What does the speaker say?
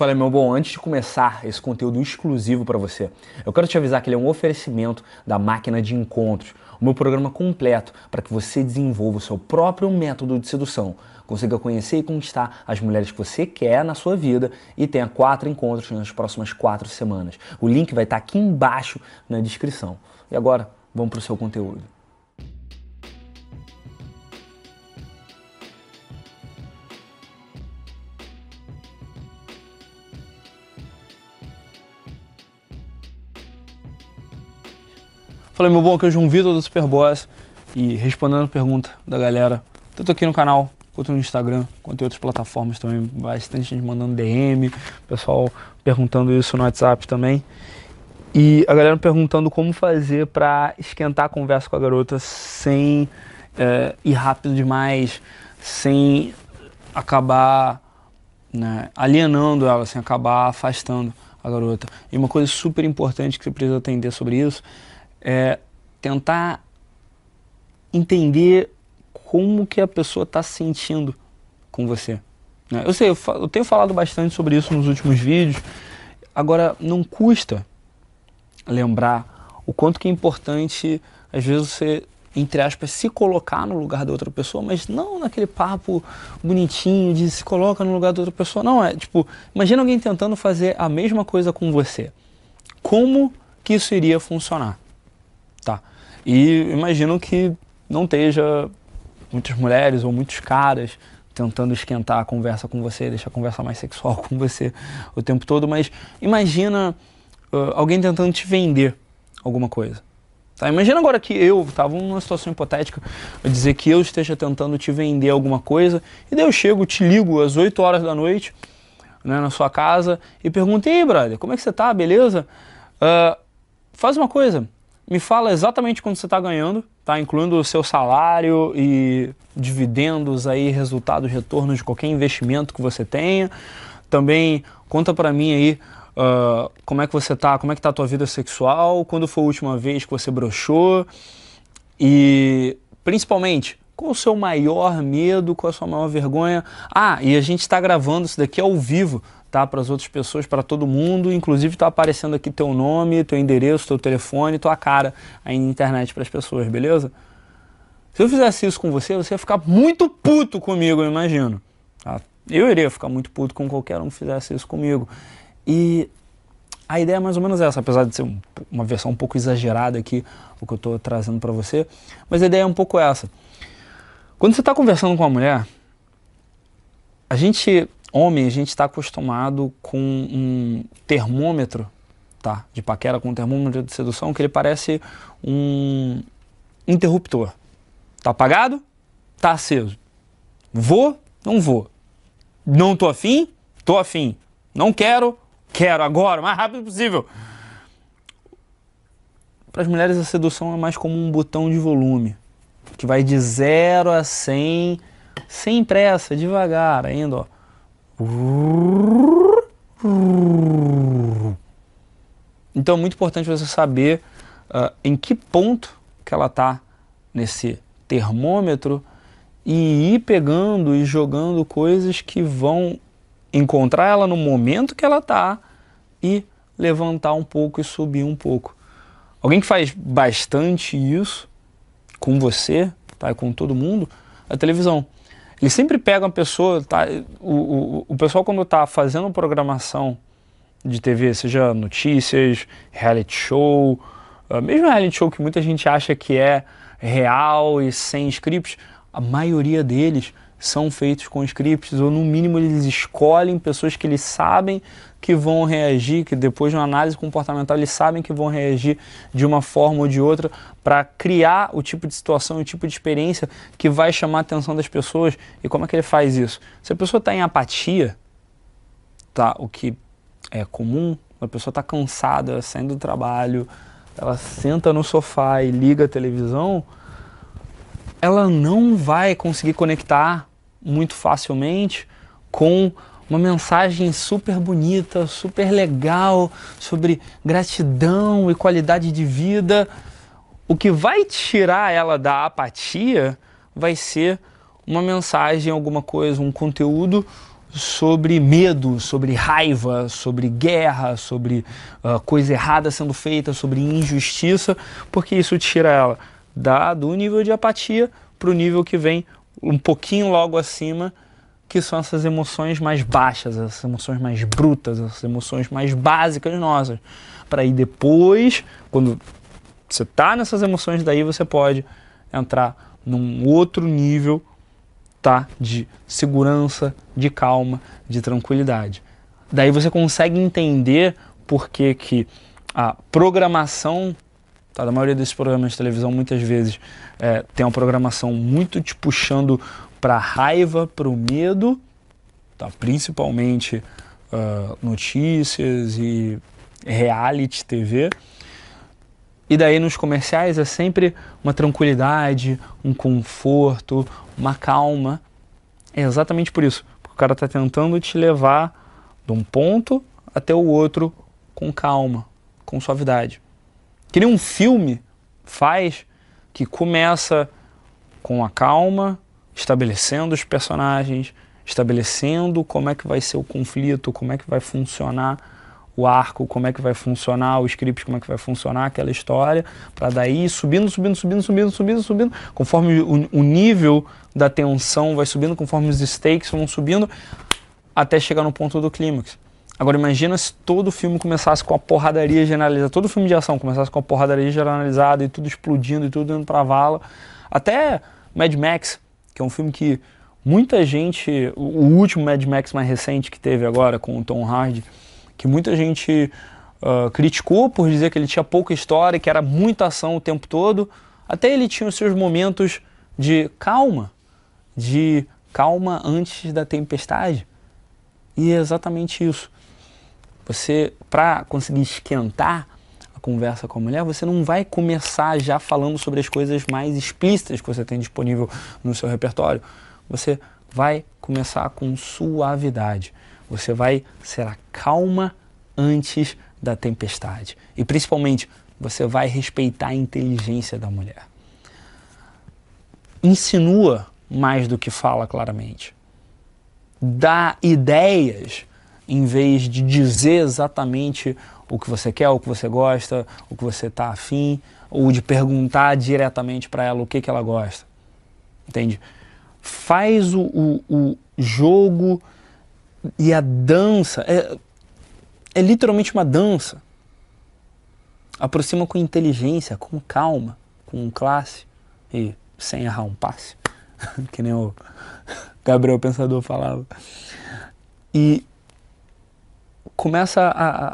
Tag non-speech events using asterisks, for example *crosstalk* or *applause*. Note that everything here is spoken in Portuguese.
Fala, meu bom, antes de começar esse conteúdo exclusivo para você, eu quero te avisar que ele é um oferecimento da Máquina de Encontros, o meu programa completo para que você desenvolva o seu próprio método de sedução, consiga conhecer e conquistar as mulheres que você quer na sua vida e tenha quatro encontros nas próximas quatro semanas. O link vai estar aqui embaixo na descrição. E agora, vamos para o seu conteúdo. Falei, meu bom, aqui é o João Vitor do Superboss e respondendo a pergunta da galera, tanto aqui no canal quanto no Instagram, quanto em outras plataformas também, bastante gente mandando DM, pessoal perguntando isso no WhatsApp também. E a galera perguntando como fazer para esquentar a conversa com a garota sem é, ir rápido demais, sem acabar né, alienando ela, sem acabar afastando a garota. E uma coisa super importante que você precisa atender sobre isso é tentar entender como que a pessoa está se sentindo com você. Né? Eu sei, eu, eu tenho falado bastante sobre isso nos últimos vídeos. Agora, não custa lembrar o quanto que é importante, às vezes, você, entre aspas, se colocar no lugar da outra pessoa, mas não naquele papo bonitinho de se coloca no lugar da outra pessoa. Não, é tipo, imagina alguém tentando fazer a mesma coisa com você. Como que isso iria funcionar? Tá. E imagino que não esteja muitas mulheres ou muitos caras tentando esquentar a conversa com você, deixar a conversa mais sexual *laughs* com você o tempo todo, mas imagina uh, alguém tentando te vender alguma coisa. Tá? Imagina agora que eu, estava numa situação hipotética, dizer que eu esteja tentando te vender alguma coisa, e daí eu chego, te ligo às 8 horas da noite, né, na sua casa, e pergunto, ei, brother, como é que você tá, beleza? Uh, faz uma coisa, me fala exatamente quanto você está ganhando, tá? incluindo o seu salário e dividendos, aí, resultados, retornos de qualquer investimento que você tenha. Também conta para mim aí uh, como é que você tá, como é que tá a tua vida sexual, quando foi a última vez que você broxou e principalmente qual o seu maior medo, qual a sua maior vergonha. Ah, e a gente está gravando isso daqui ao vivo, tá? Para as outras pessoas, para todo mundo. Inclusive está aparecendo aqui teu nome, teu endereço, teu telefone, tua cara aí na internet para as pessoas, beleza? Se eu fizesse isso com você, você ia ficar muito puto comigo, eu imagino. Tá? Eu iria ficar muito puto com qualquer um que fizesse isso comigo. E a ideia é mais ou menos essa, apesar de ser um, uma versão um pouco exagerada aqui, o que eu estou trazendo para você. Mas a ideia é um pouco essa. Quando você está conversando com uma mulher, a gente homem, a gente está acostumado com um termômetro, tá? De paquera com um termômetro de sedução que ele parece um interruptor. Tá apagado? Tá aceso. Vou? Não vou. Não tô afim? Tô afim. Não quero? Quero agora, o mais rápido possível. Para as mulheres a sedução é mais como um botão de volume, que vai de 0 a 100 sem pressa, devagar, ainda, ó então é muito importante você saber uh, em que ponto que ela está nesse termômetro e ir pegando e jogando coisas que vão encontrar ela no momento que ela está e levantar um pouco e subir um pouco. Alguém que faz bastante isso com você, tá, com todo mundo, é a televisão. Ele sempre pega uma pessoa, tá? O, o, o pessoal quando está fazendo programação de TV, seja notícias, reality show, uh, mesmo reality show que muita gente acha que é real e sem scripts, a maioria deles são feitos com scripts, ou no mínimo eles escolhem pessoas que eles sabem que vão reagir, que depois de uma análise comportamental eles sabem que vão reagir de uma forma ou de outra para criar o tipo de situação, o tipo de experiência que vai chamar a atenção das pessoas. E como é que ele faz isso? Se a pessoa está em apatia, tá, o que é comum, a pessoa está cansada, saindo do trabalho, ela senta no sofá e liga a televisão, ela não vai conseguir conectar muito facilmente com uma mensagem super bonita, super legal sobre gratidão e qualidade de vida. O que vai tirar ela da apatia vai ser uma mensagem, alguma coisa, um conteúdo sobre medo, sobre raiva, sobre guerra, sobre uh, coisa errada sendo feita, sobre injustiça, porque isso tira ela da, do nível de apatia para o nível que vem um pouquinho logo acima, que são essas emoções mais baixas, essas emoções mais brutas, essas emoções mais básicas nossas. Para ir depois, quando você está nessas emoções, daí você pode entrar num outro nível tá? De segurança, de calma, de tranquilidade. Daí você consegue entender por que, que a programação, tá? Da maioria desses programas de televisão, muitas vezes é, tem uma programação muito te puxando para raiva, para o medo, tá? Principalmente uh, notícias e reality TV. E daí nos comerciais é sempre uma tranquilidade, um conforto, uma calma. É exatamente por isso. Porque o cara está tentando te levar de um ponto até o outro com calma, com suavidade. Que nem um filme faz que começa com a calma, estabelecendo os personagens, estabelecendo como é que vai ser o conflito, como é que vai funcionar o arco, como é que vai funcionar, o script, como é que vai funcionar aquela história, para daí subindo, subindo, subindo, subindo, subindo, subindo, conforme o, o, nível da tensão vai subindo, conforme os stakes vão subindo, até chegar no ponto do clímax. Agora imagina se todo filme começasse com a porradaria generalizada, todo filme de ação começasse com a porradaria generalizada e tudo explodindo e tudo indo pra vala. Até Mad Max, que é um filme que muita gente, o último Mad Max mais recente que teve agora com o Tom Hardy, que muita gente uh, criticou por dizer que ele tinha pouca história, que era muita ação o tempo todo. Até ele tinha os seus momentos de calma, de calma antes da tempestade. E é exatamente isso. Você, para conseguir esquentar a conversa com a mulher, você não vai começar já falando sobre as coisas mais explícitas que você tem disponível no seu repertório. Você vai começar com suavidade. Você vai ser a calma antes da tempestade. E principalmente, você vai respeitar a inteligência da mulher. Insinua mais do que fala claramente. Dá ideias em vez de dizer exatamente o que você quer, o que você gosta, o que você está afim, ou de perguntar diretamente para ela o que, que ela gosta. Entende? Faz o, o, o jogo e a dança é, é literalmente uma dança. Aproxima com inteligência, com calma, com classe e sem errar um passe, *laughs* que nem o Gabriel Pensador falava. E começa a,